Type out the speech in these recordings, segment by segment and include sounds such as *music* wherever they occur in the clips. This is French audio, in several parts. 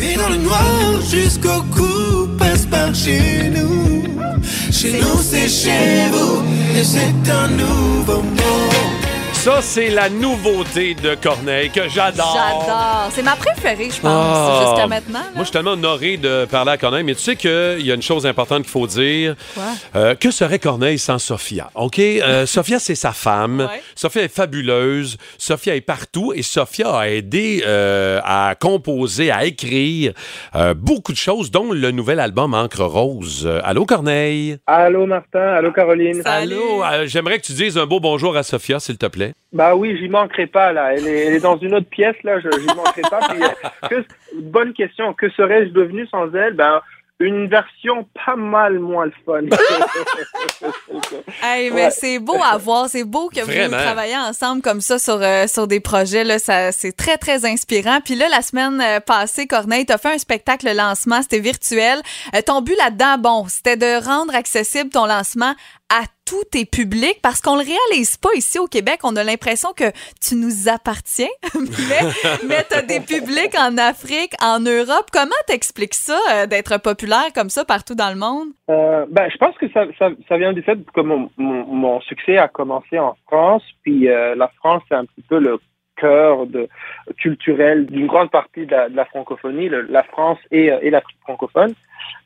Es dans le noir jusqu'au cou, passe par chez nous. Chez nous, c'est chez vous, et c'est un nouveau monde. Ça, c'est la nouveauté de Corneille que j'adore. J'adore. C'est ma préférée, je pense, Ah. jusqu'à maintenant. là. Moi, je suis tellement honoré de parler à Corneille, mais tu sais qu'il y a une chose importante qu'il faut dire. Quoi? Euh, que serait Corneille sans Sophia? OK? Euh, *laughs* Sophia, c'est sa femme. Ouais. Sophia est fabuleuse. Sophia est partout et Sophia a aidé euh, à composer, à écrire euh, beaucoup de choses, dont le nouvel album Encre Rose. Allô, Corneille? Allô Martin, allô Caroline. Salut. Allô? Euh, J'aimerais que tu dises un beau bonjour à Sophia, s'il te plaît. Bah oui, j'y manquerai pas là. Elle est, elle est dans une autre pièce là, je j'y manquerai pas. Puis, euh, que- bonne question. Que serais-je devenu sans elle? Ben une version pas mal moins le fun. *laughs* Hey, mais Ouais. c'est beau à voir, c'est beau que Vraiment. vous travaillez ensemble comme ça sur, euh, sur des projets. Là, ça, c'est très, très inspirant. Puis là, la semaine euh, passée, Corneille, tu as fait un spectacle lancement, c'était virtuel. Euh, ton but là-dedans, bon, c'était de rendre accessible ton lancement à tous tes publics parce qu'on le réalise pas ici au Québec. On a l'impression que tu nous appartiens, *laughs* mais, tu as des publics en Afrique, en Europe. Comment t'expliques ça, euh, d'être populaire comme ça partout dans le monde? Euh, ben, je pense que ça, vient du fait que mon succès a commencé en France, puis euh, la France c'est un petit peu le cœur de, culturel d'une grande partie de la, de la francophonie, le- la France et, euh, et l'Afrique francophone.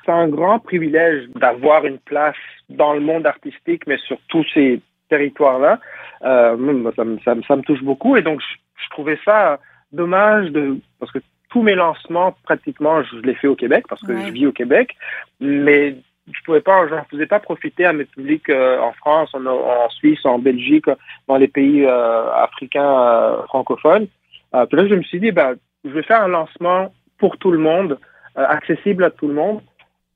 C'est un grand privilège d'avoir une place dans le monde artistique, mais sur tous ces territoires-là. Euh, ça, me, ça, me, ça me touche beaucoup et donc je, je trouvais ça dommage de parce que tous mes lancements pratiquement je les fais au Québec parce que Ouais. je vis au Québec, mais je pouvais pas, j'en faisais pas profiter à mes publics euh, en France, en, Suisse, en Belgique, dans les pays euh, africains euh, francophones. Euh, puis là, je me suis dit, ben, je vais faire un lancement pour tout le monde, euh, accessible à tout le monde.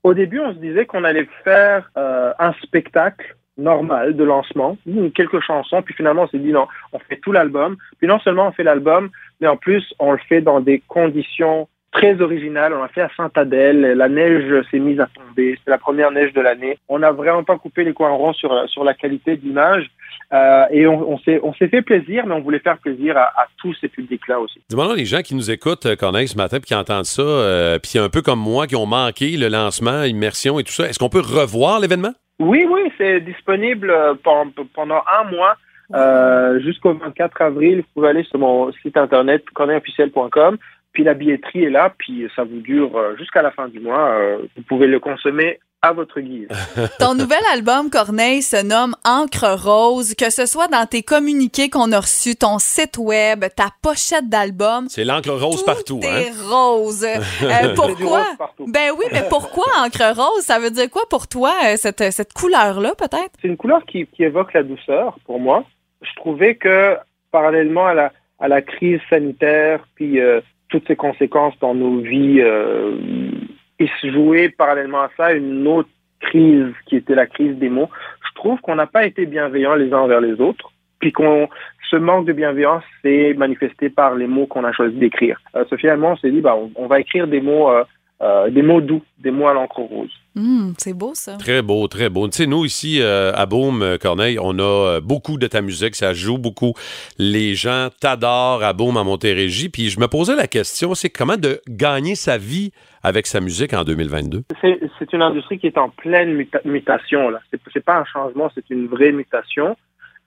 Au début, on se disait qu'on allait faire euh, un spectacle normal de lancement, quelques chansons, puis finalement on s'est dit non, on fait tout l'album. Puis non seulement on fait l'album, mais en plus on le fait dans des conditions très originales. On l'a fait à Saint-Adèle, la neige s'est mise à tomber, c'est la première neige de l'année. On n'a vraiment pas coupé les coins ronds sur, sur la qualité d'image. Euh, et on, on s'est fait plaisir, mais on voulait faire plaisir à, à tous ces publics-là aussi. Dis-moi donc, les gens qui nous écoutent, euh, Corneille, ce matin, puis qui entendent ça, euh, puis un peu comme moi, qui ont manqué le lancement, immersion et tout ça, est-ce qu'on peut revoir l'événement? Oui, oui, c'est disponible euh, pen- pendant un mois euh, jusqu'au 24 avril. Vous pouvez aller sur mon site internet corneilleofficiel.com. Puis la billetterie est là, puis ça vous dure euh, jusqu'à la fin du mois. Euh, vous pouvez le consommer à votre guise. *laughs* Ton nouvel album, Corneille, se nomme Encre Rose. Que ce soit dans tes communiqués qu'on a reçus, ton site web, ta pochette d'album, C'est l'encre rose tout partout, hein? est rose. *laughs* Euh, pourquoi? rose partout. Ben oui, mais pourquoi Encre Rose? Ça veut dire quoi pour toi, cette, cette couleur-là, peut-être? C'est une couleur qui, qui évoque la douceur pour moi. Je trouvais que parallèlement à la, à la crise sanitaire, puis euh, toutes ses conséquences dans nos vies, euh, il se jouait parallèlement à ça une autre crise qui était la crise des mots. Je trouve qu'on n'a pas été bienveillants les uns envers les autres, puis qu'on ce manque de bienveillance s'est manifesté par les mots qu'on a choisi d'écrire. Euh, Sophie et on s'est dit, bah, on, on va écrire des mots, euh, euh, des mots doux, des mots à l'encre rose. Hum, c'est beau, ça. Très beau, très beau. Tu sais, nous, ici, euh, à Beaume, euh, Corneille, on a beaucoup de ta musique, ça joue beaucoup. Les gens t'adorent à Beaume, à Montérégie. Puis je me posais la question, c'est comment de gagner sa vie avec sa musique en 2022? C'est une industrie qui est en pleine muta- mutation. là. C'est pas un changement, c'est une vraie mutation.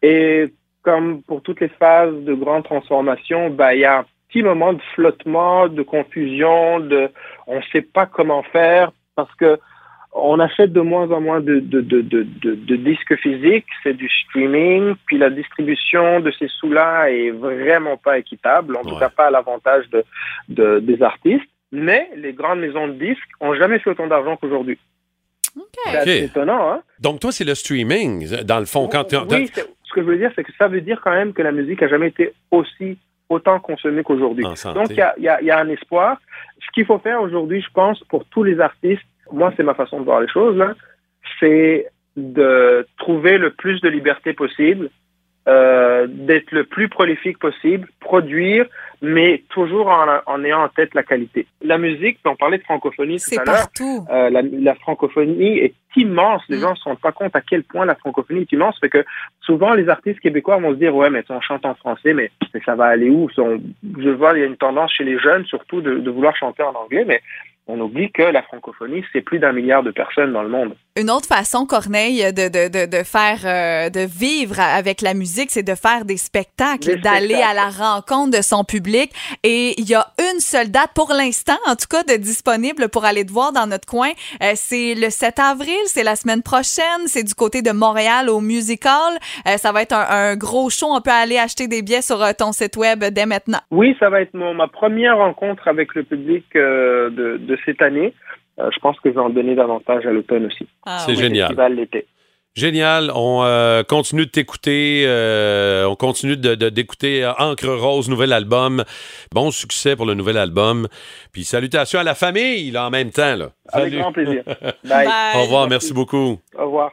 Et comme pour toutes les phases de grande transformation, bah, il y a petit moment de flottement, de confusion, de on ne sait pas comment faire parce que on achète de moins en moins de, de, de, de, de, de disques physiques, c'est du streaming, puis la distribution de ces sous-là est vraiment pas équitable, en tout cas pas à l'avantage de, de, des artistes. Mais les grandes maisons de disques ont jamais fait autant d'argent qu'aujourd'hui. C'est assez étonnant, hein? Donc, toi, c'est le streaming, dans le fond. Quand tu- Oui, c'est- ce que je veux dire, c'est que ça veut dire quand même que la musique a jamais été aussi autant consommée qu'aujourd'hui. Donc, il y a, y a- y a un espoir. Ce qu'il faut faire aujourd'hui, je pense, pour tous les artistes, moi, c'est ma façon de voir les choses, c'est de trouver le plus de liberté possible, euh, d'être le plus prolifique possible, produire, mais toujours en, en ayant en tête la qualité. La musique, on parlait de francophonie tout à l'heure, partout. euh, la, la francophonie est immense. Les Mm. gens ne se rendent pas compte à quel point la francophonie est immense. Fait que souvent, les artistes québécois vont se dire, ouais, mais on chante en français, mais, mais ça va aller où? On- je vois, il y a une tendance chez les jeunes, surtout, de, de vouloir chanter en anglais, mais on oublie que la francophonie, c'est plus d'un milliard de personnes dans le monde. Une autre façon, Corneille, de, de, de, de faire, euh, de vivre avec la musique, c'est de faire des spectacles, d'aller à la rencontre de son public. Et il y a une seule date pour l'instant, en tout cas, de disponible pour aller te voir dans notre coin. Euh, c'est le 7 avril, c'est la semaine prochaine. C'est du côté de Montréal au Music Hall. Euh, ça va être un, un gros show. On peut aller acheter des billets sur euh, ton site web dès maintenant. Oui, ça va être mon, ma première rencontre avec le public euh, de, de cette année. Euh, je pense que je vais en donner davantage à l'automne aussi. Ah, C'est oui. génial. Festival l'été. Génial. On euh, continue de t'écouter. euh, on continue de, de- d'écouter euh, Encre Rose, nouvel album. Bon succès pour le nouvel album. Puis salutations à la famille, là, en même temps. Là. Avec Salut. grand plaisir. *laughs* Bye. Bye. Au revoir. Merci beaucoup. Au revoir.